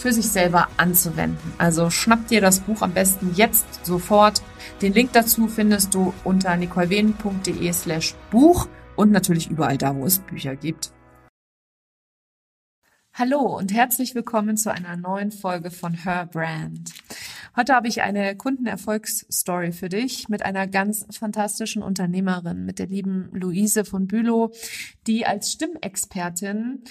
für sich selber anzuwenden. Also schnapp dir das Buch am besten jetzt sofort. Den Link dazu findest du unter nicolewehen.de slash Buch und natürlich überall da, wo es Bücher gibt. Hallo und herzlich willkommen zu einer neuen Folge von Her Brand. Heute habe ich eine Kundenerfolgsstory für dich mit einer ganz fantastischen Unternehmerin, mit der lieben Luise von Bülow, die als Stimmexpertin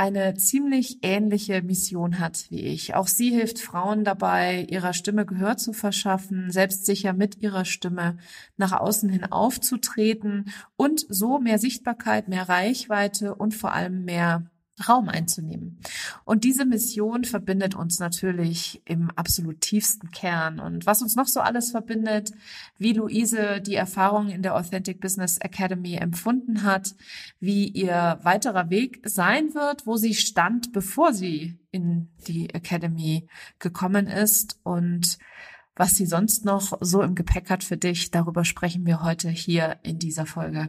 eine ziemlich ähnliche Mission hat wie ich. Auch sie hilft Frauen dabei, ihrer Stimme Gehör zu verschaffen, selbstsicher mit ihrer Stimme nach außen hin aufzutreten und so mehr Sichtbarkeit, mehr Reichweite und vor allem mehr Raum einzunehmen. Und diese Mission verbindet uns natürlich im absolut tiefsten Kern. Und was uns noch so alles verbindet, wie Luise die Erfahrung in der Authentic Business Academy empfunden hat, wie ihr weiterer Weg sein wird, wo sie stand, bevor sie in die Academy gekommen ist und was sie sonst noch so im Gepäck hat für dich, darüber sprechen wir heute hier in dieser Folge.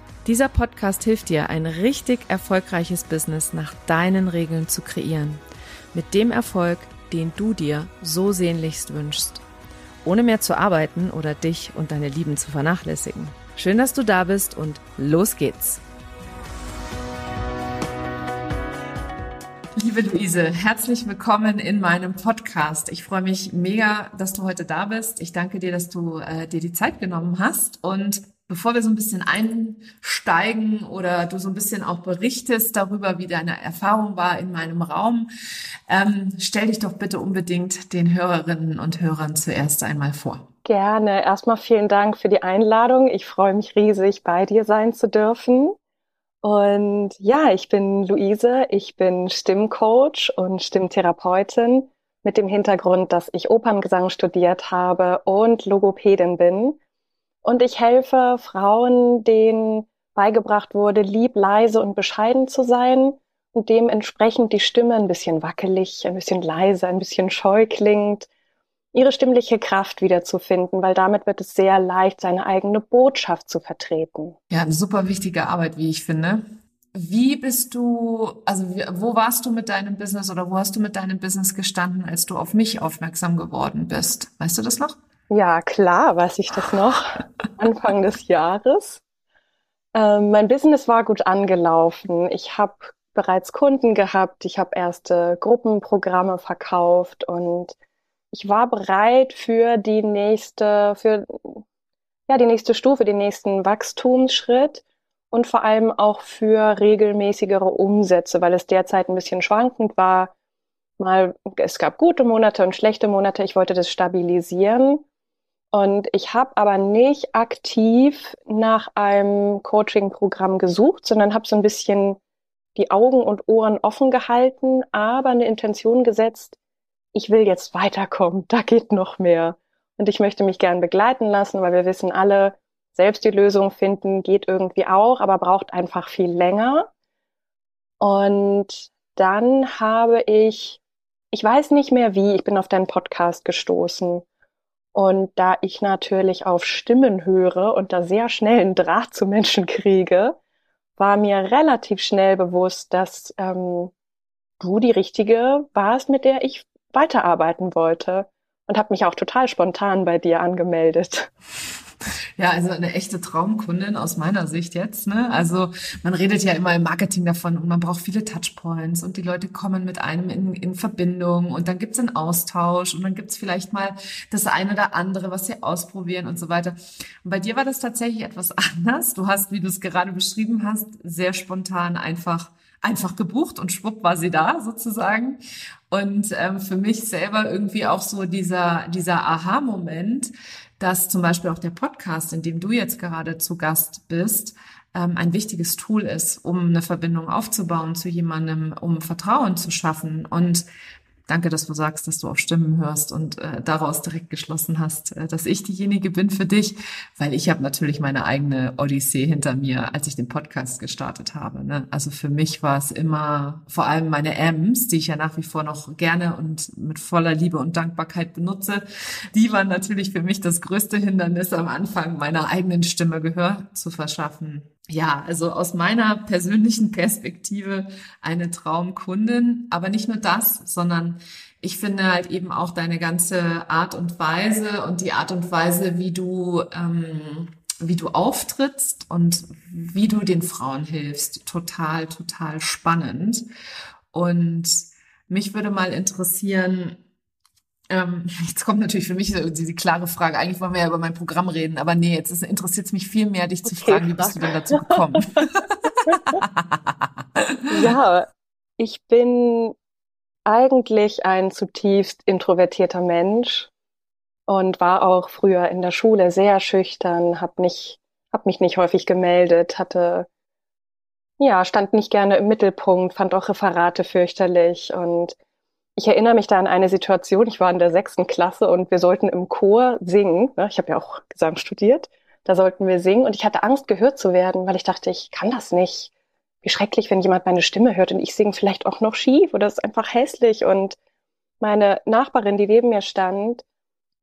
Dieser Podcast hilft dir, ein richtig erfolgreiches Business nach deinen Regeln zu kreieren. Mit dem Erfolg, den du dir so sehnlichst wünschst, ohne mehr zu arbeiten oder dich und deine Lieben zu vernachlässigen. Schön, dass du da bist und los geht's. Liebe Luise, herzlich willkommen in meinem Podcast. Ich freue mich mega, dass du heute da bist. Ich danke dir, dass du äh, dir die Zeit genommen hast und Bevor wir so ein bisschen einsteigen oder du so ein bisschen auch berichtest darüber, wie deine Erfahrung war in meinem Raum, ähm, stell dich doch bitte unbedingt den Hörerinnen und Hörern zuerst einmal vor. Gerne. Erstmal vielen Dank für die Einladung. Ich freue mich riesig, bei dir sein zu dürfen. Und ja, ich bin Luise, ich bin Stimmcoach und Stimmtherapeutin mit dem Hintergrund, dass ich Operngesang studiert habe und Logopädin bin und ich helfe Frauen, denen beigebracht wurde, lieb, leise und bescheiden zu sein und dementsprechend die Stimme ein bisschen wackelig, ein bisschen leise, ein bisschen scheu klingt, ihre stimmliche Kraft wiederzufinden, weil damit wird es sehr leicht, seine eigene Botschaft zu vertreten. Ja, eine super wichtige Arbeit, wie ich finde. Wie bist du, also wo warst du mit deinem Business oder wo hast du mit deinem Business gestanden, als du auf mich aufmerksam geworden bist? Weißt du das noch? Ja, klar, weiß ich das noch. Anfang des Jahres. Ähm, mein Business war gut angelaufen. Ich habe bereits Kunden gehabt. Ich habe erste Gruppenprogramme verkauft und ich war bereit für die nächste, für ja die nächste Stufe, den nächsten Wachstumsschritt und vor allem auch für regelmäßigere Umsätze, weil es derzeit ein bisschen schwankend war. Mal, es gab gute Monate und schlechte Monate. Ich wollte das stabilisieren und ich habe aber nicht aktiv nach einem Coaching-Programm gesucht, sondern habe so ein bisschen die Augen und Ohren offen gehalten, aber eine Intention gesetzt, ich will jetzt weiterkommen, da geht noch mehr. Und ich möchte mich gern begleiten lassen, weil wir wissen alle, selbst die Lösung finden geht irgendwie auch, aber braucht einfach viel länger. Und dann habe ich, ich weiß nicht mehr wie, ich bin auf deinen Podcast gestoßen und da ich natürlich auf Stimmen höre und da sehr schnell einen Draht zu Menschen kriege, war mir relativ schnell bewusst, dass ähm, du die richtige warst, mit der ich weiterarbeiten wollte und habe mich auch total spontan bei dir angemeldet. Ja, also eine echte Traumkundin aus meiner Sicht jetzt. Ne? Also man redet ja immer im Marketing davon und man braucht viele Touchpoints und die Leute kommen mit einem in, in Verbindung und dann gibt's einen Austausch und dann gibt's vielleicht mal das eine oder andere, was sie ausprobieren und so weiter. Und bei dir war das tatsächlich etwas anders. Du hast, wie du es gerade beschrieben hast, sehr spontan einfach einfach gebucht und schwupp war sie da sozusagen. Und ähm, für mich selber irgendwie auch so dieser, dieser Aha-Moment, dass zum Beispiel auch der Podcast, in dem du jetzt gerade zu Gast bist, ähm, ein wichtiges Tool ist, um eine Verbindung aufzubauen zu jemandem, um Vertrauen zu schaffen. Und Danke, dass du sagst, dass du auf Stimmen hörst und äh, daraus direkt geschlossen hast, äh, dass ich diejenige bin für dich, weil ich habe natürlich meine eigene Odyssee hinter mir, als ich den Podcast gestartet habe. Ne? Also für mich war es immer vor allem meine M's, die ich ja nach wie vor noch gerne und mit voller Liebe und Dankbarkeit benutze, die waren natürlich für mich das größte Hindernis am Anfang, meiner eigenen Stimme Gehör zu verschaffen ja, also aus meiner persönlichen Perspektive eine Traumkundin, aber nicht nur das, sondern ich finde halt eben auch deine ganze Art und Weise und die Art und Weise, wie du ähm, wie du auftrittst und wie du den Frauen hilfst, total, total spannend. Und mich würde mal interessieren, ähm, jetzt kommt natürlich für mich die, die, klare Frage. Eigentlich wollen wir ja über mein Programm reden, aber nee, jetzt interessiert es mich viel mehr, dich okay, zu fragen, wie bist du denn dazu gekommen? ja, ich bin eigentlich ein zutiefst introvertierter Mensch und war auch früher in der Schule sehr schüchtern, habe nicht, hab mich nicht häufig gemeldet, hatte ja, stand nicht gerne im Mittelpunkt, fand auch Referate fürchterlich und ich erinnere mich da an eine Situation, ich war in der sechsten Klasse und wir sollten im Chor singen. Ne? Ich habe ja auch Gesang studiert. Da sollten wir singen und ich hatte Angst, gehört zu werden, weil ich dachte, ich kann das nicht. Wie schrecklich, wenn jemand meine Stimme hört und ich singe vielleicht auch noch schief oder es ist einfach hässlich. Und meine Nachbarin, die neben mir stand,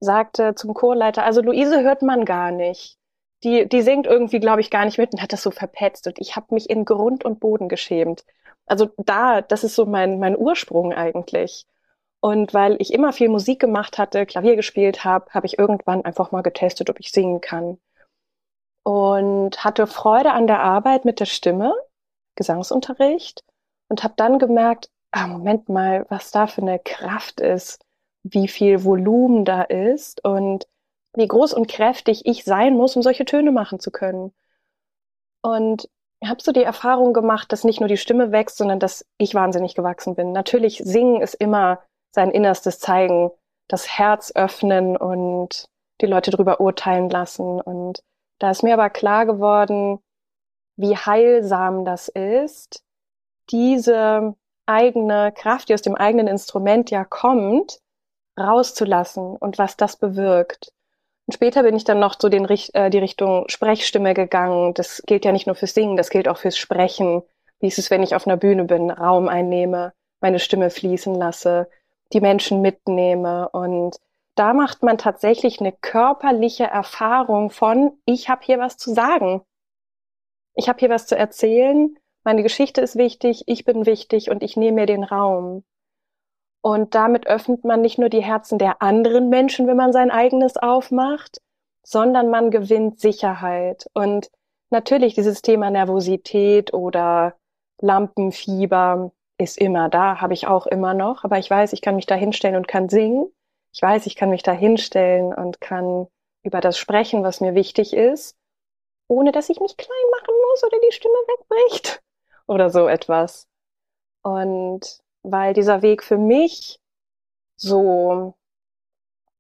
sagte zum Chorleiter, also Luise hört man gar nicht. Die, die singt irgendwie, glaube ich, gar nicht mit und hat das so verpetzt. Und ich habe mich in Grund und Boden geschämt. Also da, das ist so mein, mein Ursprung eigentlich. Und weil ich immer viel Musik gemacht hatte, Klavier gespielt habe, habe ich irgendwann einfach mal getestet, ob ich singen kann. Und hatte Freude an der Arbeit mit der Stimme, Gesangsunterricht und habe dann gemerkt, ah, Moment mal, was da für eine Kraft ist, wie viel Volumen da ist und wie groß und kräftig ich sein muss, um solche Töne machen zu können. Und habe so die Erfahrung gemacht, dass nicht nur die Stimme wächst, sondern dass ich wahnsinnig gewachsen bin. Natürlich, singen ist immer sein Innerstes zeigen, das Herz öffnen und die Leute drüber urteilen lassen. Und da ist mir aber klar geworden, wie heilsam das ist, diese eigene Kraft, die aus dem eigenen Instrument ja kommt, rauszulassen und was das bewirkt. Und später bin ich dann noch so den, äh, die Richtung Sprechstimme gegangen. Das gilt ja nicht nur fürs Singen, das gilt auch fürs Sprechen. Wie ist es, wenn ich auf einer Bühne bin, Raum einnehme, meine Stimme fließen lasse, die Menschen mitnehme. Und da macht man tatsächlich eine körperliche Erfahrung von, ich habe hier was zu sagen. Ich habe hier was zu erzählen meine Geschichte ist wichtig, ich bin wichtig und ich nehme mir den Raum. Und damit öffnet man nicht nur die Herzen der anderen Menschen, wenn man sein eigenes aufmacht, sondern man gewinnt Sicherheit. Und natürlich dieses Thema Nervosität oder Lampenfieber ist immer da, habe ich auch immer noch. Aber ich weiß, ich kann mich da hinstellen und kann singen. Ich weiß, ich kann mich da hinstellen und kann über das sprechen, was mir wichtig ist, ohne dass ich mich klein machen muss oder die Stimme wegbricht oder so etwas. Und weil dieser Weg für mich so,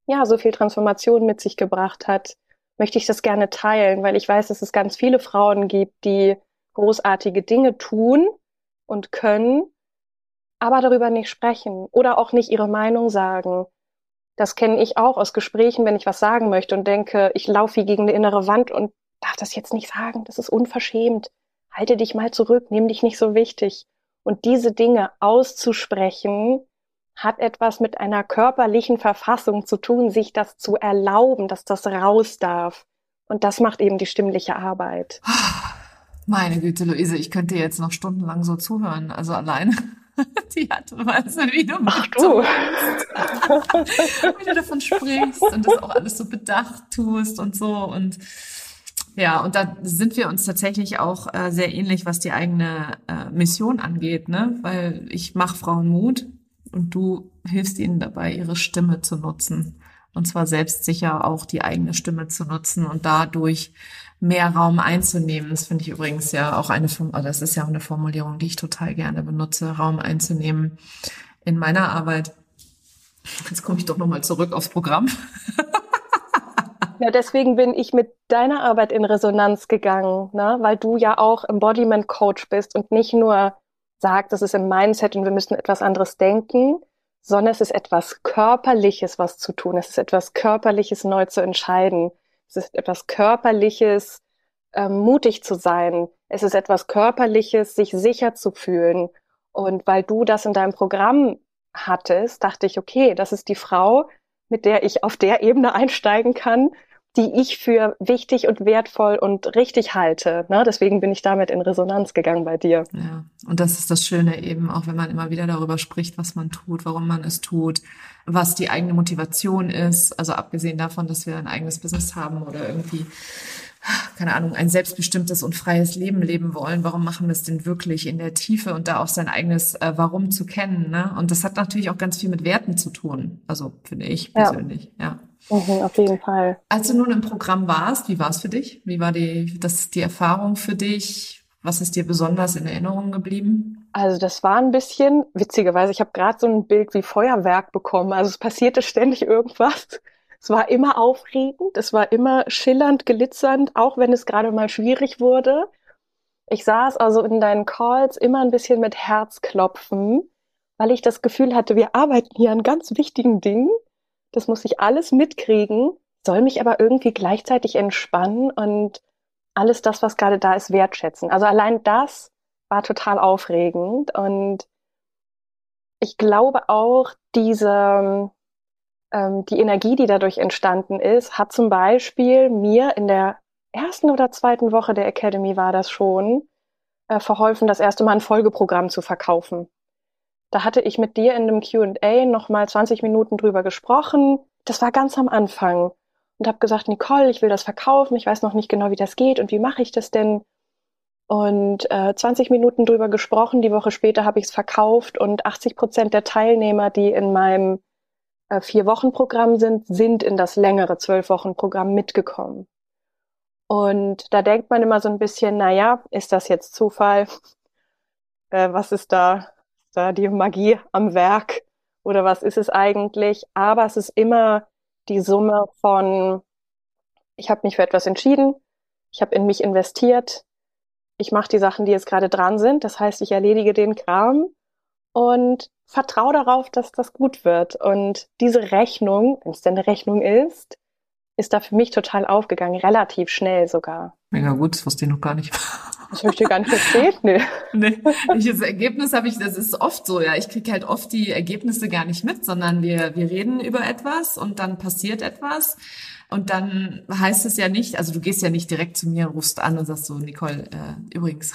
ja, so viel Transformation mit sich gebracht hat, möchte ich das gerne teilen, weil ich weiß, dass es ganz viele Frauen gibt, die großartige Dinge tun und können, aber darüber nicht sprechen oder auch nicht ihre Meinung sagen. Das kenne ich auch aus Gesprächen, wenn ich was sagen möchte und denke, ich laufe wie gegen eine innere Wand und darf das jetzt nicht sagen, das ist unverschämt halte dich mal zurück, nimm dich nicht so wichtig. Und diese Dinge auszusprechen, hat etwas mit einer körperlichen Verfassung zu tun, sich das zu erlauben, dass das raus darf. Und das macht eben die stimmliche Arbeit. Meine Güte, Luise, ich könnte jetzt noch stundenlang so zuhören. Also alleine die Art und Weise, wie du Ach, du. wie du davon sprichst und das auch alles so bedacht tust und so und ja, und da sind wir uns tatsächlich auch äh, sehr ähnlich, was die eigene äh, Mission angeht, ne? Weil ich mache Frauen Mut und du hilfst ihnen dabei, ihre Stimme zu nutzen. Und zwar selbstsicher auch die eigene Stimme zu nutzen und dadurch mehr Raum einzunehmen. Das finde ich übrigens ja auch eine, also das ist ja auch eine Formulierung, die ich total gerne benutze, Raum einzunehmen in meiner Arbeit. Jetzt komme ich doch nochmal zurück aufs Programm. Ja, deswegen bin ich mit deiner Arbeit in Resonanz gegangen, ne? weil du ja auch Embodiment Coach bist und nicht nur sagst, das ist im Mindset und wir müssen etwas anderes denken, sondern es ist etwas Körperliches, was zu tun. Es ist etwas Körperliches, neu zu entscheiden. Es ist etwas Körperliches, ähm, mutig zu sein. Es ist etwas Körperliches, sich sicher zu fühlen. Und weil du das in deinem Programm hattest, dachte ich, okay, das ist die Frau, mit der ich auf der Ebene einsteigen kann, die ich für wichtig und wertvoll und richtig halte. Ne? Deswegen bin ich damit in Resonanz gegangen bei dir. Ja, und das ist das Schöne eben, auch wenn man immer wieder darüber spricht, was man tut, warum man es tut, was die eigene Motivation ist. Also abgesehen davon, dass wir ein eigenes Business haben oder irgendwie keine Ahnung, ein selbstbestimmtes und freies Leben leben wollen, warum machen wir es denn wirklich in der Tiefe und da auch sein eigenes äh, Warum zu kennen. Ne? Und das hat natürlich auch ganz viel mit Werten zu tun. Also finde ich persönlich, ja. ja. Mhm, auf jeden Fall. Als du nun im Programm warst, wie war es für dich? Wie war die, das, die Erfahrung für dich? Was ist dir besonders in Erinnerung geblieben? Also das war ein bisschen, witzigerweise, ich habe gerade so ein Bild wie Feuerwerk bekommen. Also es passierte ständig irgendwas. Es war immer aufregend, es war immer schillernd, glitzernd, auch wenn es gerade mal schwierig wurde. Ich saß also in deinen Calls immer ein bisschen mit Herzklopfen, weil ich das Gefühl hatte, wir arbeiten hier an ganz wichtigen Dingen das muss ich alles mitkriegen, soll mich aber irgendwie gleichzeitig entspannen und alles das, was gerade da ist, wertschätzen. Also allein das war total aufregend und ich glaube auch, diese, ähm, die Energie, die dadurch entstanden ist, hat zum Beispiel mir in der ersten oder zweiten Woche der Academy war das schon, äh, verholfen, das erste Mal ein Folgeprogramm zu verkaufen. Da hatte ich mit dir in einem Q&A nochmal 20 Minuten drüber gesprochen. Das war ganz am Anfang und habe gesagt, Nicole, ich will das verkaufen. Ich weiß noch nicht genau, wie das geht und wie mache ich das denn? Und äh, 20 Minuten drüber gesprochen. Die Woche später habe ich es verkauft und 80 Prozent der Teilnehmer, die in meinem äh, Vier-Wochen-Programm sind, sind in das längere Zwölf-Wochen-Programm mitgekommen. Und da denkt man immer so ein bisschen, na ja, ist das jetzt Zufall? Äh, was ist da, da die Magie am Werk? Oder was ist es eigentlich? Aber es ist immer die Summe von, ich habe mich für etwas entschieden, ich habe in mich investiert, ich mache die Sachen, die jetzt gerade dran sind. Das heißt, ich erledige den Kram und vertraue darauf, dass das gut wird. Und diese Rechnung, wenn es denn eine Rechnung ist, ist da für mich total aufgegangen, relativ schnell sogar. Mega gut, das wusste ich noch gar nicht. Das habe ich dir gar nicht erzählt, nee. nee. Ich, das Ergebnis habe ich, das ist oft so, ja. Ich kriege halt oft die Ergebnisse gar nicht mit, sondern wir, wir reden über etwas und dann passiert etwas. Und dann heißt es ja nicht, also du gehst ja nicht direkt zu mir, rufst an und sagst so, Nicole, äh, übrigens,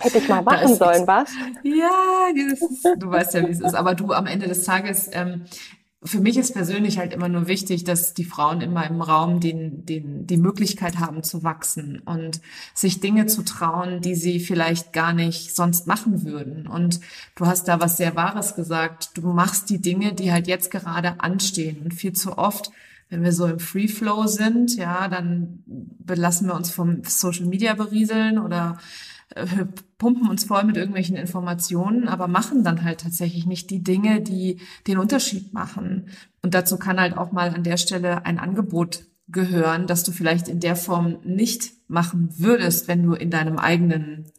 Hätte ich mal machen sollen, was? Ja, ist, du weißt ja, wie es ist. Aber du am Ende des Tages, ähm, für mich ist persönlich halt immer nur wichtig, dass die Frauen in meinem Raum den, den, die Möglichkeit haben zu wachsen und sich Dinge zu trauen, die sie vielleicht gar nicht sonst machen würden. Und du hast da was sehr Wahres gesagt. Du machst die Dinge, die halt jetzt gerade anstehen. Und viel zu oft wenn wir so im Free Flow sind, ja, dann belassen wir uns vom Social Media berieseln oder äh, pumpen uns voll mit irgendwelchen Informationen, aber machen dann halt tatsächlich nicht die Dinge, die den Unterschied machen. Und dazu kann halt auch mal an der Stelle ein Angebot gehören, dass du vielleicht in der Form nicht machen würdest, wenn du in deinem eigenen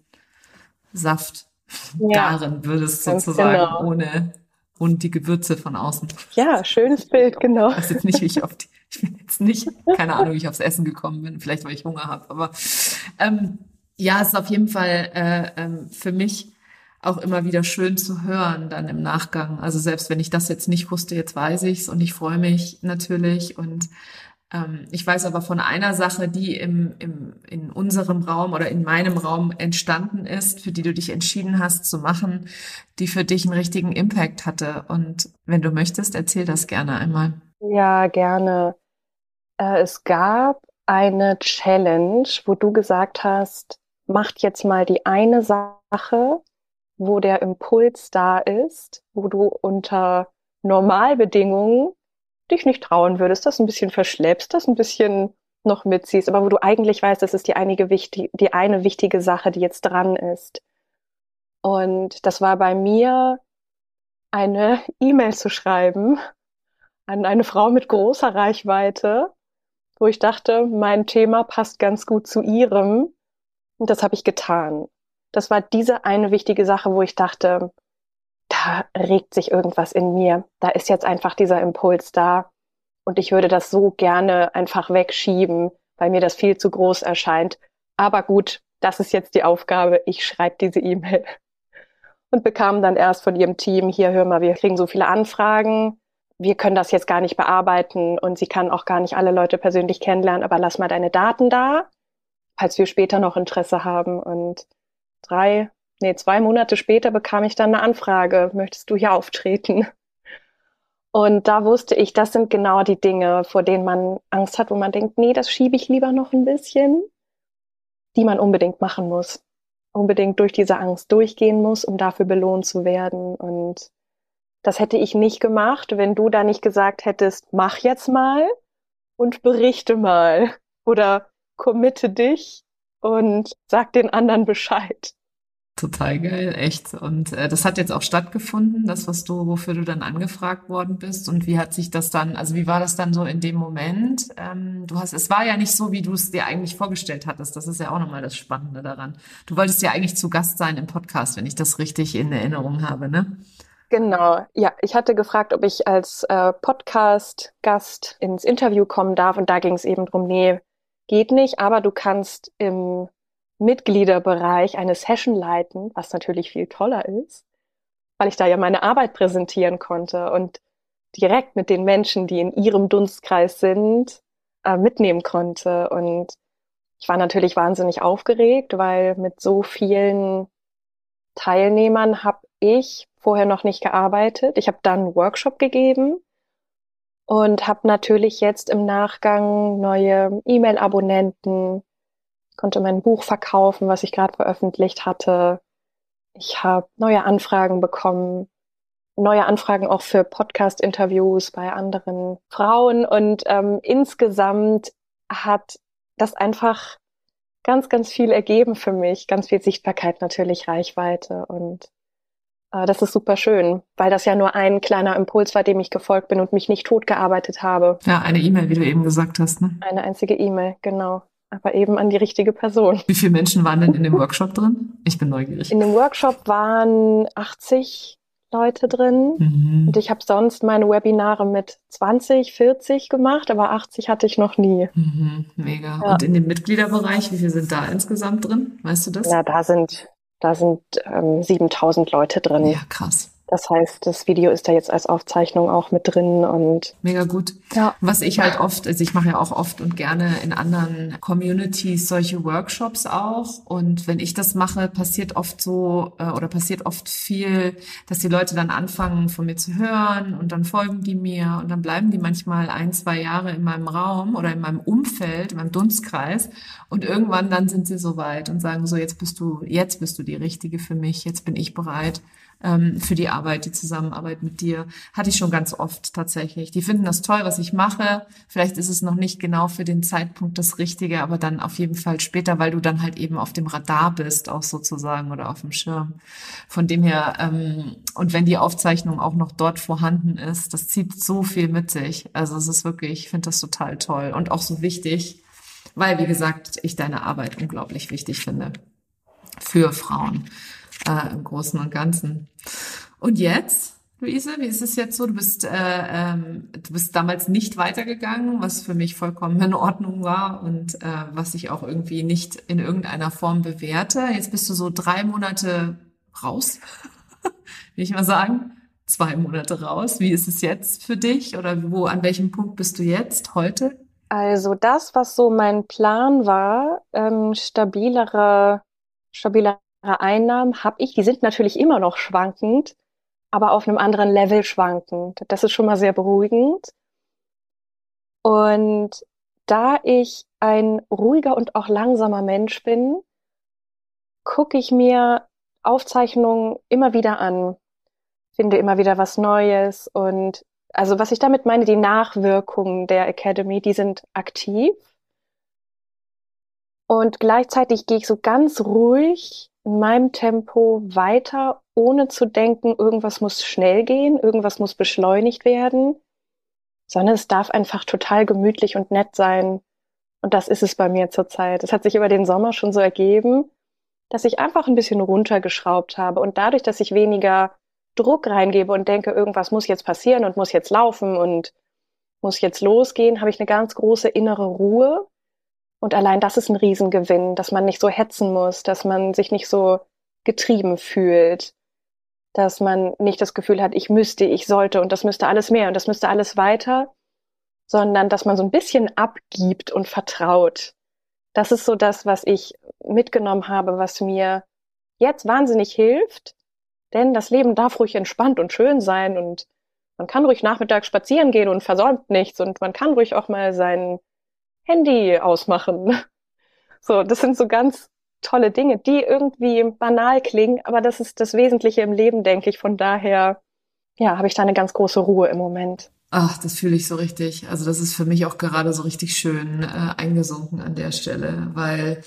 Saft ja, darin würdest, sozusagen, genau. ohne und die Gewürze von außen. Ja, schönes Bild, genau. Ich weiß jetzt nicht, wie ich auf die, ich bin jetzt nicht, keine Ahnung, wie ich aufs Essen gekommen bin, vielleicht weil ich Hunger habe, aber ähm, ja, es ist auf jeden Fall äh, ähm, für mich auch immer wieder schön zu hören dann im Nachgang. Also selbst wenn ich das jetzt nicht wusste, jetzt weiß ich's und ich freue mich natürlich und ähm, ich weiß aber von einer Sache, die im, im, in unserem Raum oder in meinem Raum entstanden ist, für die du dich entschieden hast zu machen, die für dich einen richtigen Impact hatte. Und wenn du möchtest, erzähl das gerne einmal. Ja, gerne. Äh, es gab eine Challenge, wo du gesagt hast, macht jetzt mal die eine Sache, wo der Impuls da ist, wo du unter Normalbedingungen dich nicht trauen würdest, das ein bisschen verschleppst, das ein bisschen noch mitziehst, aber wo du eigentlich weißt, das ist die, einige wichtig, die eine wichtige Sache, die jetzt dran ist. Und das war bei mir eine E-Mail zu schreiben an eine Frau mit großer Reichweite, wo ich dachte, mein Thema passt ganz gut zu ihrem. Und das habe ich getan. Das war diese eine wichtige Sache, wo ich dachte, da regt sich irgendwas in mir. Da ist jetzt einfach dieser Impuls da. Und ich würde das so gerne einfach wegschieben, weil mir das viel zu groß erscheint. Aber gut, das ist jetzt die Aufgabe. Ich schreibe diese E-Mail. Und bekam dann erst von ihrem Team, hier hör mal, wir kriegen so viele Anfragen. Wir können das jetzt gar nicht bearbeiten und sie kann auch gar nicht alle Leute persönlich kennenlernen, aber lass mal deine Daten da falls wir später noch Interesse haben. Und drei, nee, zwei Monate später bekam ich dann eine Anfrage, möchtest du hier auftreten? Und da wusste ich, das sind genau die Dinge, vor denen man Angst hat, wo man denkt, nee, das schiebe ich lieber noch ein bisschen, die man unbedingt machen muss. Unbedingt durch diese Angst durchgehen muss, um dafür belohnt zu werden. Und das hätte ich nicht gemacht, wenn du da nicht gesagt hättest, mach jetzt mal und berichte mal. Oder committe dich und sag den anderen Bescheid. Total geil, echt. Und äh, das hat jetzt auch stattgefunden, das, was du, wofür du dann angefragt worden bist. Und wie hat sich das dann, also wie war das dann so in dem Moment? Ähm, du hast, es war ja nicht so, wie du es dir eigentlich vorgestellt hattest. Das ist ja auch nochmal das Spannende daran. Du wolltest ja eigentlich zu Gast sein im Podcast, wenn ich das richtig in Erinnerung habe, ne? Genau, ja. Ich hatte gefragt, ob ich als äh, Podcast-Gast ins Interview kommen darf. Und da ging es eben drum, nee, geht nicht, aber du kannst im Mitgliederbereich eine Session leiten, was natürlich viel toller ist, weil ich da ja meine Arbeit präsentieren konnte und direkt mit den Menschen, die in ihrem Dunstkreis sind, äh, mitnehmen konnte. Und ich war natürlich wahnsinnig aufgeregt, weil mit so vielen Teilnehmern habe ich vorher noch nicht gearbeitet. Ich habe dann einen Workshop gegeben und habe natürlich jetzt im Nachgang neue E-Mail-Abonnenten, konnte mein Buch verkaufen, was ich gerade veröffentlicht hatte. Ich habe neue Anfragen bekommen, neue Anfragen auch für Podcast-Interviews bei anderen Frauen und ähm, insgesamt hat das einfach ganz, ganz viel ergeben für mich, ganz viel Sichtbarkeit natürlich, Reichweite und das ist super schön, weil das ja nur ein kleiner Impuls war, dem ich gefolgt bin und mich nicht tot gearbeitet habe. Ja, eine E-Mail, wie du eben gesagt hast, ne? Eine einzige E-Mail, genau. Aber eben an die richtige Person. Wie viele Menschen waren denn in dem Workshop drin? Ich bin neugierig. In dem Workshop waren 80 Leute drin. Mhm. Und ich habe sonst meine Webinare mit 20, 40 gemacht, aber 80 hatte ich noch nie. Mhm, mega. Ja. Und in dem Mitgliederbereich, wie viele sind da insgesamt drin? Weißt du das? Ja, da sind, da sind ähm, 7000 Leute drin. Ja, krass. Das heißt, das Video ist da jetzt als Aufzeichnung auch mit drin und mega gut. Ja. Was ich halt oft, also ich mache ja auch oft und gerne in anderen Communities solche Workshops auch und wenn ich das mache, passiert oft so äh, oder passiert oft viel, dass die Leute dann anfangen von mir zu hören und dann folgen die mir und dann bleiben die manchmal ein, zwei Jahre in meinem Raum oder in meinem Umfeld, in meinem Dunstkreis und irgendwann dann sind sie soweit und sagen so, jetzt bist du, jetzt bist du die Richtige für mich, jetzt bin ich bereit ähm, für die Arbeit, die Zusammenarbeit mit dir. Hatte ich schon ganz oft tatsächlich. Die finden das toll, was ich mache. Vielleicht ist es noch nicht genau für den Zeitpunkt das Richtige, aber dann auf jeden Fall später, weil du dann halt eben auf dem Radar bist, auch sozusagen oder auf dem Schirm. Von dem her, ähm, und wenn die Aufzeichnung auch noch dort vorhanden ist, das zieht so viel mit sich. Also es ist wirklich, ich finde das total toll und auch so wichtig, weil, wie gesagt, ich deine Arbeit unglaublich wichtig finde für Frauen äh, im Großen und Ganzen. Und jetzt, Luise, wie ist es jetzt so? Du bist, äh, ähm, du bist damals nicht weitergegangen, was für mich vollkommen in Ordnung war und äh, was ich auch irgendwie nicht in irgendeiner Form bewährte. Jetzt bist du so drei Monate raus, will ich mal sagen. Zwei Monate raus. Wie ist es jetzt für dich oder wo, an welchem Punkt bist du jetzt heute? Also das, was so mein Plan war, ähm, stabilere, stabiler Einnahmen habe ich, die sind natürlich immer noch schwankend, aber auf einem anderen Level schwankend. Das ist schon mal sehr beruhigend. Und da ich ein ruhiger und auch langsamer Mensch bin, gucke ich mir Aufzeichnungen immer wieder an, finde immer wieder was Neues und also was ich damit meine, die Nachwirkungen der Academy, die sind aktiv. Und gleichzeitig gehe ich so ganz ruhig in meinem Tempo weiter, ohne zu denken, irgendwas muss schnell gehen, irgendwas muss beschleunigt werden, sondern es darf einfach total gemütlich und nett sein. Und das ist es bei mir zurzeit. Es hat sich über den Sommer schon so ergeben, dass ich einfach ein bisschen runtergeschraubt habe. Und dadurch, dass ich weniger Druck reingebe und denke, irgendwas muss jetzt passieren und muss jetzt laufen und muss jetzt losgehen, habe ich eine ganz große innere Ruhe und allein das ist ein Riesengewinn, dass man nicht so hetzen muss, dass man sich nicht so getrieben fühlt, dass man nicht das Gefühl hat, ich müsste, ich sollte und das müsste alles mehr und das müsste alles weiter, sondern dass man so ein bisschen abgibt und vertraut. Das ist so das, was ich mitgenommen habe, was mir jetzt wahnsinnig hilft, denn das Leben darf ruhig entspannt und schön sein und man kann ruhig nachmittags spazieren gehen und versäumt nichts und man kann ruhig auch mal seinen Handy ausmachen. So, das sind so ganz tolle Dinge, die irgendwie banal klingen, aber das ist das Wesentliche im Leben, denke ich. Von daher, ja, habe ich da eine ganz große Ruhe im Moment. Ach, das fühle ich so richtig. Also das ist für mich auch gerade so richtig schön äh, eingesunken an der Stelle, weil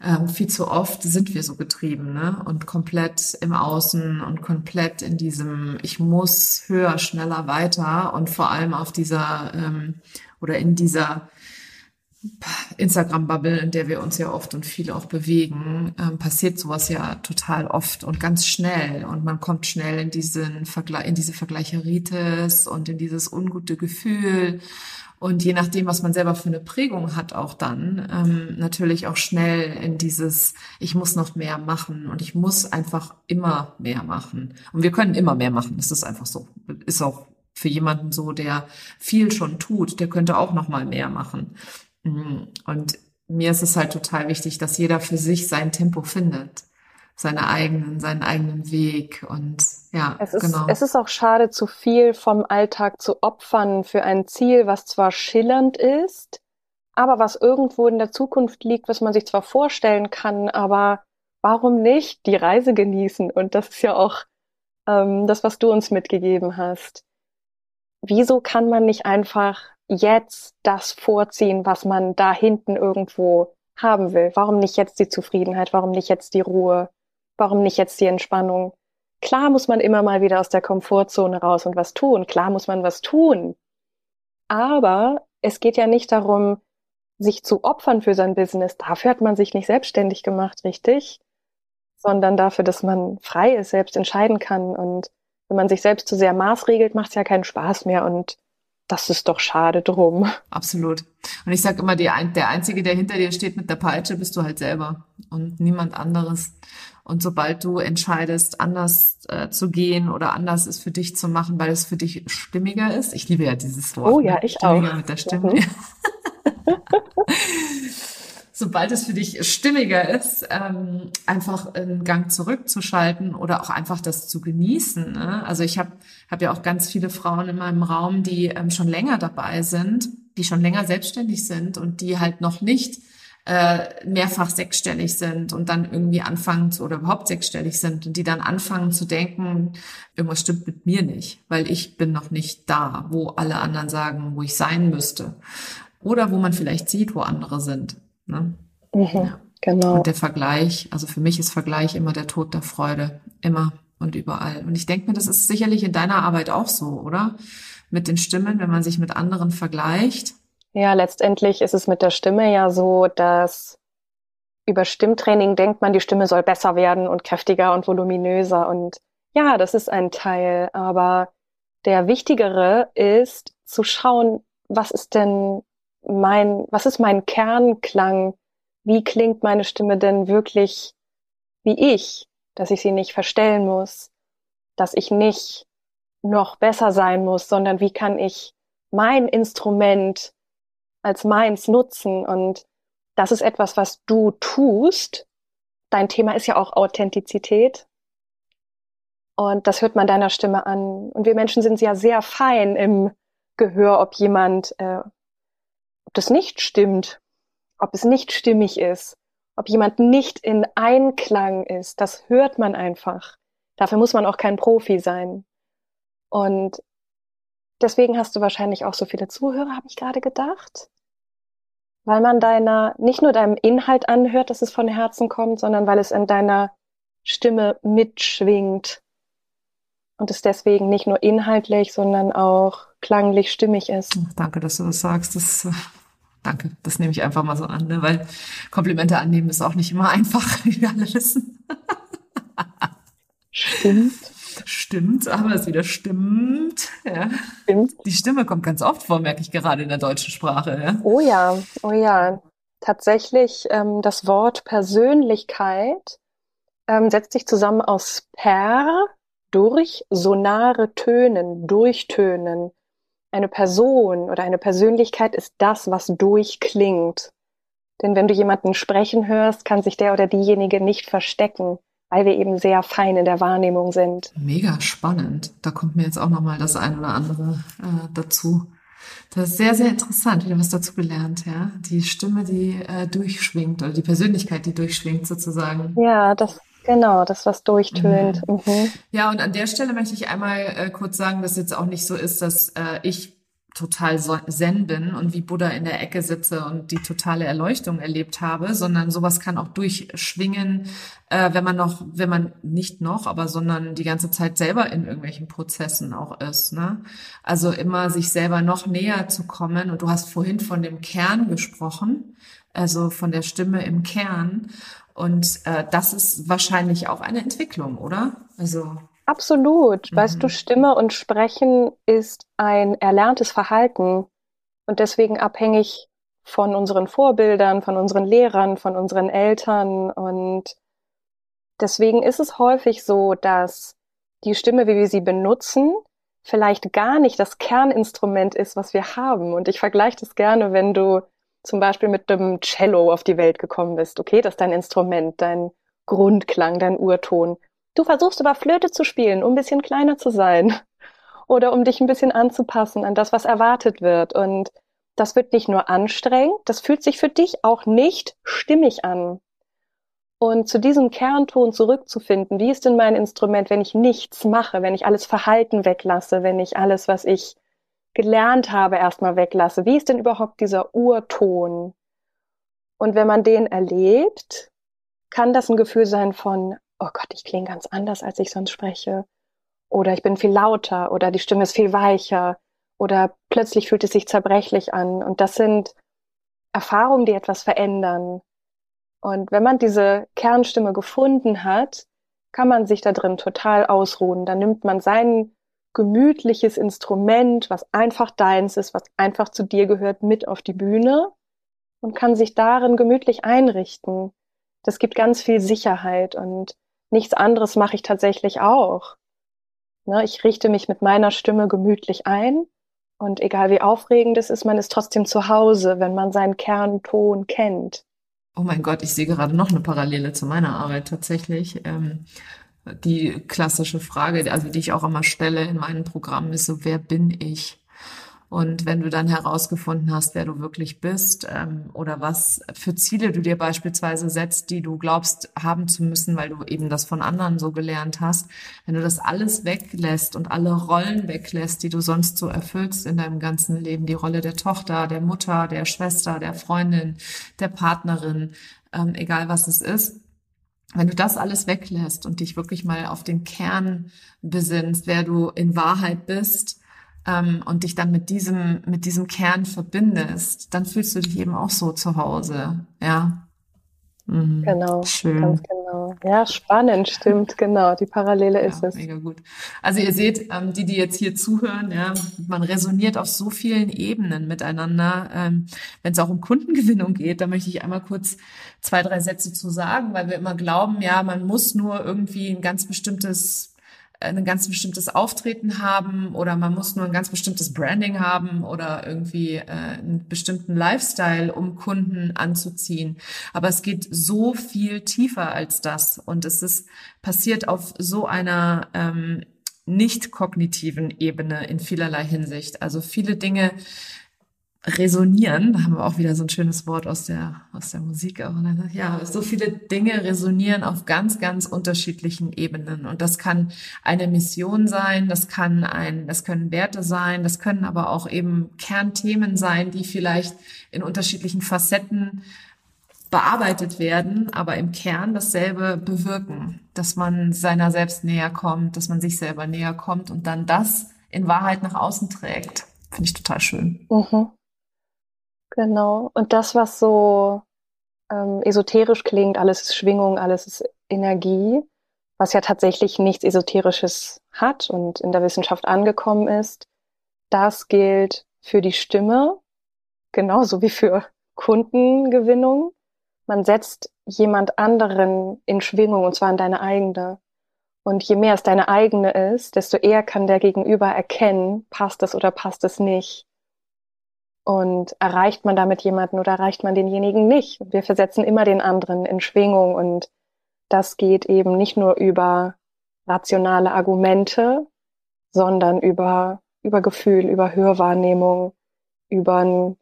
ähm, viel zu oft sind wir so getrieben ne? und komplett im Außen und komplett in diesem Ich muss höher, schneller, weiter und vor allem auf dieser ähm, oder in dieser Instagram-Bubble, in der wir uns ja oft und viel auch bewegen, ähm, passiert sowas ja total oft und ganz schnell. Und man kommt schnell in diesen Vergleich, in diese Vergleicheritis und in dieses ungute Gefühl. Und je nachdem, was man selber für eine Prägung hat, auch dann ähm, natürlich auch schnell in dieses, ich muss noch mehr machen und ich muss einfach immer mehr machen. Und wir können immer mehr machen. Das ist einfach so. Ist auch für jemanden so, der viel schon tut, der könnte auch noch mal mehr machen. Mhm. Und mir ist es halt total wichtig, dass jeder für sich sein Tempo findet. seine eigenen, seinen eigenen Weg und ja, es ist, genau. Es ist auch schade, zu viel vom Alltag zu opfern für ein Ziel, was zwar schillernd ist, aber was irgendwo in der Zukunft liegt, was man sich zwar vorstellen kann, aber warum nicht die Reise genießen? Und das ist ja auch ähm, das, was du uns mitgegeben hast. Wieso kann man nicht einfach jetzt das vorziehen, was man da hinten irgendwo haben will? Warum nicht jetzt die Zufriedenheit? Warum nicht jetzt die Ruhe? Warum nicht jetzt die Entspannung? Klar muss man immer mal wieder aus der Komfortzone raus und was tun. Klar muss man was tun. Aber es geht ja nicht darum, sich zu opfern für sein Business. Dafür hat man sich nicht selbstständig gemacht, richtig? Sondern dafür, dass man frei ist, selbst entscheiden kann. Und wenn man sich selbst zu sehr maßregelt, macht es ja keinen Spaß mehr. Und das ist doch schade drum. Absolut. Und ich sage immer, die, der Einzige, der hinter dir steht mit der Peitsche, bist du halt selber und niemand anderes. Und sobald du entscheidest, anders äh, zu gehen oder anders ist für dich zu machen, weil es für dich stimmiger ist. Ich liebe ja dieses Wort. Oh ja, ne? ich stimmiger auch. mit der Stimme. Mhm. sobald es für dich stimmiger ist, ähm, einfach einen Gang zurückzuschalten oder auch einfach das zu genießen. Ne? Also ich habe hab ja auch ganz viele Frauen in meinem Raum, die ähm, schon länger dabei sind, die schon länger selbstständig sind und die halt noch nicht äh, mehrfach sechsstellig sind und dann irgendwie anfangen zu, oder überhaupt sechsstellig sind und die dann anfangen zu denken, irgendwas stimmt mit mir nicht, weil ich bin noch nicht da, wo alle anderen sagen, wo ich sein müsste. Oder wo man vielleicht sieht, wo andere sind. Ne? Mhm, ja. Genau. Und der Vergleich, also für mich ist Vergleich immer der Tod der Freude. Immer und überall. Und ich denke mir, das ist sicherlich in deiner Arbeit auch so, oder? Mit den Stimmen, wenn man sich mit anderen vergleicht. Ja, letztendlich ist es mit der Stimme ja so, dass über Stimmtraining denkt man, die Stimme soll besser werden und kräftiger und voluminöser. Und ja, das ist ein Teil. Aber der wichtigere ist zu schauen, was ist denn mein, was ist mein Kernklang? Wie klingt meine Stimme denn wirklich wie ich? Dass ich sie nicht verstellen muss, dass ich nicht noch besser sein muss, sondern wie kann ich mein Instrument als meins nutzen? Und das ist etwas, was du tust. Dein Thema ist ja auch Authentizität. Und das hört man deiner Stimme an. Und wir Menschen sind ja sehr fein im Gehör, ob jemand äh, ob das nicht stimmt, ob es nicht stimmig ist, ob jemand nicht in Einklang ist, das hört man einfach. Dafür muss man auch kein Profi sein. Und deswegen hast du wahrscheinlich auch so viele Zuhörer, habe ich gerade gedacht. Weil man deiner, nicht nur deinem Inhalt anhört, dass es von Herzen kommt, sondern weil es in deiner Stimme mitschwingt. Und es deswegen nicht nur inhaltlich, sondern auch klanglich stimmig ist. Danke, dass du das sagst. Das äh, Danke, das nehme ich einfach mal so an, ne? weil Komplimente annehmen ist auch nicht immer einfach, wie wir alle wissen. Stimmt. Stimmt, aber es wieder stimmt. Ja. Stimmt. Die Stimme kommt ganz oft vor, merke ich gerade in der deutschen Sprache. Ja? Oh ja, oh ja. Tatsächlich, ähm, das Wort Persönlichkeit ähm, setzt sich zusammen aus per, durch, sonare Tönen, durchtönen eine Person oder eine Persönlichkeit ist das, was durchklingt. Denn wenn du jemanden sprechen hörst, kann sich der oder diejenige nicht verstecken, weil wir eben sehr fein in der Wahrnehmung sind. Mega spannend. Da kommt mir jetzt auch noch mal das ein oder andere äh, dazu. Das ist sehr, sehr interessant. Wieder was dazu gelernt, ja. Die Stimme, die äh, durchschwingt oder die Persönlichkeit, die durchschwingt sozusagen. Ja, das Genau, das, was durchtönt. Mhm. Mhm. Ja, und an der Stelle möchte ich einmal äh, kurz sagen, dass jetzt auch nicht so ist, dass äh, ich total zen bin und wie Buddha in der Ecke sitze und die totale Erleuchtung erlebt habe, sondern sowas kann auch durchschwingen, äh, wenn man noch, wenn man nicht noch, aber sondern die ganze Zeit selber in irgendwelchen Prozessen auch ist. Ne? Also immer sich selber noch näher zu kommen. Und du hast vorhin von dem Kern gesprochen, also von der Stimme im Kern. Und äh, das ist wahrscheinlich auch eine Entwicklung, oder? Also Absolut. Mhm. Weißt du, Stimme und Sprechen ist ein erlerntes Verhalten und deswegen abhängig von unseren Vorbildern, von unseren Lehrern, von unseren Eltern. Und deswegen ist es häufig so, dass die Stimme, wie wir sie benutzen, vielleicht gar nicht das Kerninstrument ist, was wir haben. Und ich vergleiche das gerne, wenn du zum Beispiel mit dem Cello auf die Welt gekommen bist. Okay, das ist dein Instrument, dein Grundklang, dein Urton. Du versuchst aber Flöte zu spielen, um ein bisschen kleiner zu sein oder um dich ein bisschen anzupassen an das, was erwartet wird. Und das wird nicht nur anstrengend, das fühlt sich für dich auch nicht stimmig an. Und zu diesem Kernton zurückzufinden, wie ist denn mein Instrument, wenn ich nichts mache, wenn ich alles Verhalten weglasse, wenn ich alles, was ich gelernt habe, erstmal weglasse. Wie ist denn überhaupt dieser Urton? Und wenn man den erlebt, kann das ein Gefühl sein von, oh Gott, ich klinge ganz anders, als ich sonst spreche. Oder ich bin viel lauter oder die Stimme ist viel weicher oder plötzlich fühlt es sich zerbrechlich an. Und das sind Erfahrungen, die etwas verändern. Und wenn man diese Kernstimme gefunden hat, kann man sich da drin total ausruhen. Dann nimmt man sein gemütliches Instrument, was einfach deins ist, was einfach zu dir gehört, mit auf die Bühne und kann sich darin gemütlich einrichten. Das gibt ganz viel Sicherheit und nichts anderes mache ich tatsächlich auch. Ne, ich richte mich mit meiner Stimme gemütlich ein und egal wie aufregend es ist, man ist trotzdem zu Hause, wenn man seinen Kernton kennt. Oh mein Gott, ich sehe gerade noch eine Parallele zu meiner Arbeit tatsächlich. Ähm, die klassische Frage, also die ich auch immer stelle in meinen Programmen, ist so, wer bin ich? Und wenn du dann herausgefunden hast, wer du wirklich bist ähm, oder was für Ziele du dir beispielsweise setzt, die du glaubst haben zu müssen, weil du eben das von anderen so gelernt hast, wenn du das alles weglässt und alle Rollen weglässt, die du sonst so erfüllst in deinem ganzen Leben, die Rolle der Tochter, der Mutter, der Schwester, der Freundin, der Partnerin, ähm, egal was es ist, wenn du das alles weglässt und dich wirklich mal auf den Kern besinnst, wer du in Wahrheit bist, ähm, und dich dann mit diesem, mit diesem Kern verbindest, dann fühlst du dich eben auch so zu Hause. Ja. Mhm. Genau. Schön. Ganz genau. Ja, spannend, stimmt, genau. Die Parallele ist ja, es. Mega gut. Also ihr seht, ähm, die, die jetzt hier zuhören, ja, man resoniert auf so vielen Ebenen miteinander. Ähm, Wenn es auch um Kundengewinnung geht, da möchte ich einmal kurz zwei, drei Sätze zu sagen, weil wir immer glauben, ja, man muss nur irgendwie ein ganz bestimmtes ein ganz bestimmtes Auftreten haben oder man muss nur ein ganz bestimmtes Branding haben oder irgendwie äh, einen bestimmten Lifestyle, um Kunden anzuziehen. Aber es geht so viel tiefer als das und es ist passiert auf so einer ähm, nicht kognitiven Ebene in vielerlei Hinsicht. Also viele Dinge resonieren, da haben wir auch wieder so ein schönes Wort aus der, aus der Musik auch. Ja, so viele Dinge resonieren auf ganz, ganz unterschiedlichen Ebenen. Und das kann eine Mission sein, das kann ein, das können Werte sein, das können aber auch eben Kernthemen sein, die vielleicht in unterschiedlichen Facetten bearbeitet werden, aber im Kern dasselbe bewirken, dass man seiner selbst näher kommt, dass man sich selber näher kommt und dann das in Wahrheit nach außen trägt. Finde ich total schön. Mhm. Genau. Und das, was so ähm, esoterisch klingt, alles ist Schwingung, alles ist Energie, was ja tatsächlich nichts Esoterisches hat und in der Wissenschaft angekommen ist, das gilt für die Stimme genauso wie für Kundengewinnung. Man setzt jemand anderen in Schwingung und zwar in deine eigene. Und je mehr es deine eigene ist, desto eher kann der Gegenüber erkennen, passt es oder passt es nicht. Und erreicht man damit jemanden oder erreicht man denjenigen nicht? Wir versetzen immer den anderen in Schwingung und das geht eben nicht nur über rationale Argumente, sondern über, über Gefühl, über Hörwahrnehmung, über,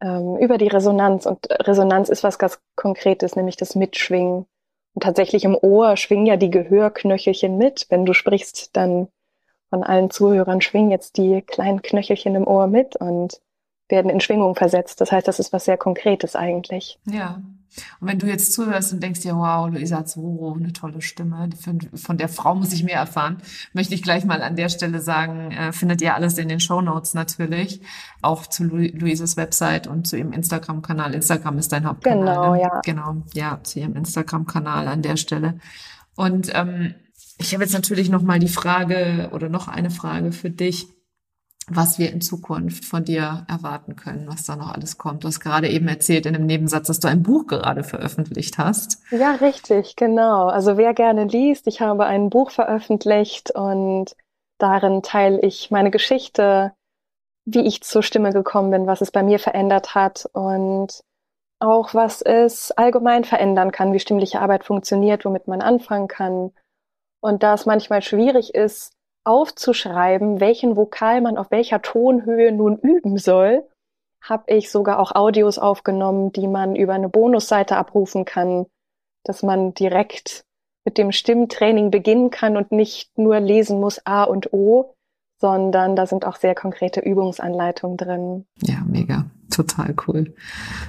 ähm, über die Resonanz. Und Resonanz ist was ganz Konkretes, nämlich das Mitschwingen. Und tatsächlich im Ohr schwingen ja die Gehörknöchelchen mit. Wenn du sprichst, dann von allen Zuhörern schwingen jetzt die kleinen Knöchelchen im Ohr mit und werden in Schwingung versetzt. Das heißt, das ist was sehr Konkretes eigentlich. Ja. Und wenn du jetzt zuhörst und denkst dir, wow, Luisa Zoro, eine tolle Stimme, von der Frau muss ich mehr erfahren, möchte ich gleich mal an der Stelle sagen, äh, findet ihr alles in den Show Notes natürlich, auch zu Luisas Website und zu ihrem Instagram-Kanal. Instagram ist dein Hauptkanal. Genau, ne? ja. Genau, ja, zu ihrem Instagram-Kanal an der Stelle. Und ähm, ich habe jetzt natürlich noch mal die Frage oder noch eine Frage für dich was wir in Zukunft von dir erwarten können, was da noch alles kommt. Du hast gerade eben erzählt in einem Nebensatz, dass du ein Buch gerade veröffentlicht hast. Ja, richtig, genau. Also wer gerne liest, ich habe ein Buch veröffentlicht und darin teile ich meine Geschichte, wie ich zur Stimme gekommen bin, was es bei mir verändert hat und auch was es allgemein verändern kann, wie stimmliche Arbeit funktioniert, womit man anfangen kann. Und da es manchmal schwierig ist, aufzuschreiben, welchen Vokal man auf welcher Tonhöhe nun üben soll, habe ich sogar auch Audios aufgenommen, die man über eine Bonusseite abrufen kann, dass man direkt mit dem Stimmtraining beginnen kann und nicht nur lesen muss A und O, sondern da sind auch sehr konkrete Übungsanleitungen drin. Ja, mega. Total cool.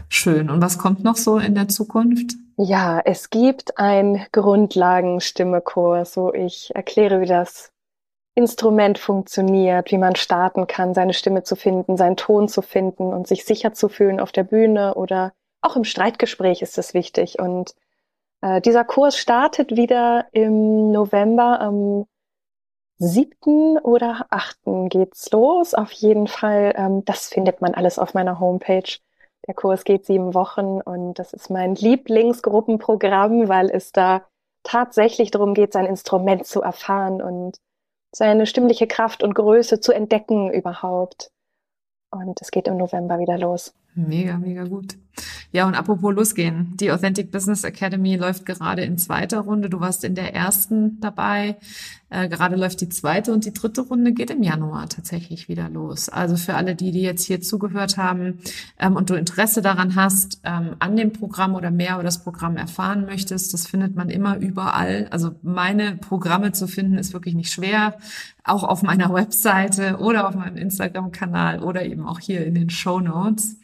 Schön. Und was kommt noch so in der Zukunft? Ja, es gibt ein Grundlagenstimmekurs, wo ich erkläre, wie das Instrument funktioniert, wie man starten kann, seine Stimme zu finden, seinen Ton zu finden und sich sicher zu fühlen auf der Bühne oder auch im Streitgespräch ist es wichtig. Und äh, dieser Kurs startet wieder im November am siebten oder achten geht's los. Auf jeden Fall, ähm, das findet man alles auf meiner Homepage. Der Kurs geht sieben Wochen und das ist mein Lieblingsgruppenprogramm, weil es da tatsächlich darum geht, sein Instrument zu erfahren und seine stimmliche Kraft und Größe zu entdecken überhaupt. Und es geht im November wieder los. Mega, mega gut. Ja, und apropos losgehen. Die Authentic Business Academy läuft gerade in zweiter Runde. Du warst in der ersten dabei. Äh, gerade läuft die zweite und die dritte Runde geht im Januar tatsächlich wieder los. Also für alle die, die jetzt hier zugehört haben ähm, und du Interesse daran hast, ähm, an dem Programm oder mehr über das Programm erfahren möchtest, das findet man immer überall. Also meine Programme zu finden ist wirklich nicht schwer. Auch auf meiner Webseite oder auf meinem Instagram-Kanal oder eben auch hier in den Show Notes.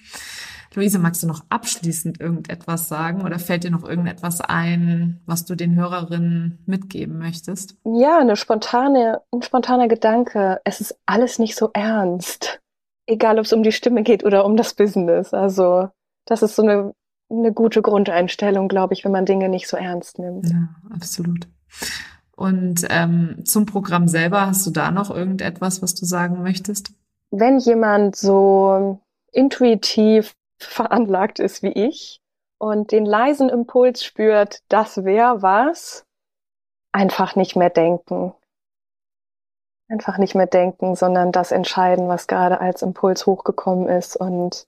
Luise, magst du noch abschließend irgendetwas sagen oder fällt dir noch irgendetwas ein, was du den Hörerinnen mitgeben möchtest? Ja, eine spontane, ein spontaner Gedanke. Es ist alles nicht so ernst. Egal, ob es um die Stimme geht oder um das Business. Also, das ist so eine, eine gute Grundeinstellung, glaube ich, wenn man Dinge nicht so ernst nimmt. Ja, absolut. Und ähm, zum Programm selber, hast du da noch irgendetwas, was du sagen möchtest? Wenn jemand so intuitiv veranlagt ist wie ich und den leisen Impuls spürt, das wäre was, einfach nicht mehr denken. Einfach nicht mehr denken, sondern das entscheiden, was gerade als Impuls hochgekommen ist und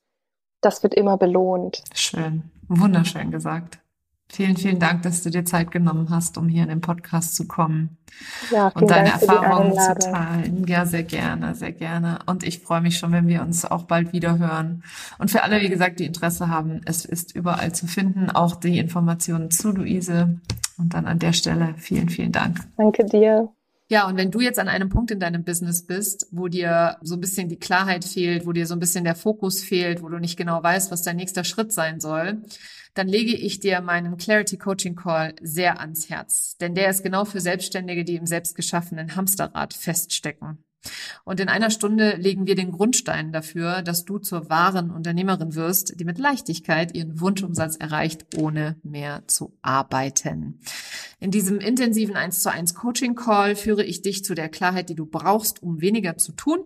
das wird immer belohnt. Schön, wunderschön gesagt. Vielen, vielen Dank, dass du dir Zeit genommen hast, um hier in den Podcast zu kommen ja, und deine Dank Erfahrungen zu teilen. Ja, sehr gerne, sehr gerne. Und ich freue mich schon, wenn wir uns auch bald wieder hören. Und für alle, wie gesagt, die Interesse haben, es ist überall zu finden, auch die Informationen zu Luise. Und dann an der Stelle vielen, vielen Dank. Danke dir. Ja, und wenn du jetzt an einem Punkt in deinem Business bist, wo dir so ein bisschen die Klarheit fehlt, wo dir so ein bisschen der Fokus fehlt, wo du nicht genau weißt, was dein nächster Schritt sein soll, dann lege ich dir meinen Clarity Coaching Call sehr ans Herz. Denn der ist genau für Selbstständige, die im selbstgeschaffenen Hamsterrad feststecken. Und in einer Stunde legen wir den Grundstein dafür, dass du zur wahren Unternehmerin wirst, die mit Leichtigkeit ihren Wunschumsatz erreicht, ohne mehr zu arbeiten. In diesem intensiven 1 zu 1 Coaching Call führe ich dich zu der Klarheit, die du brauchst, um weniger zu tun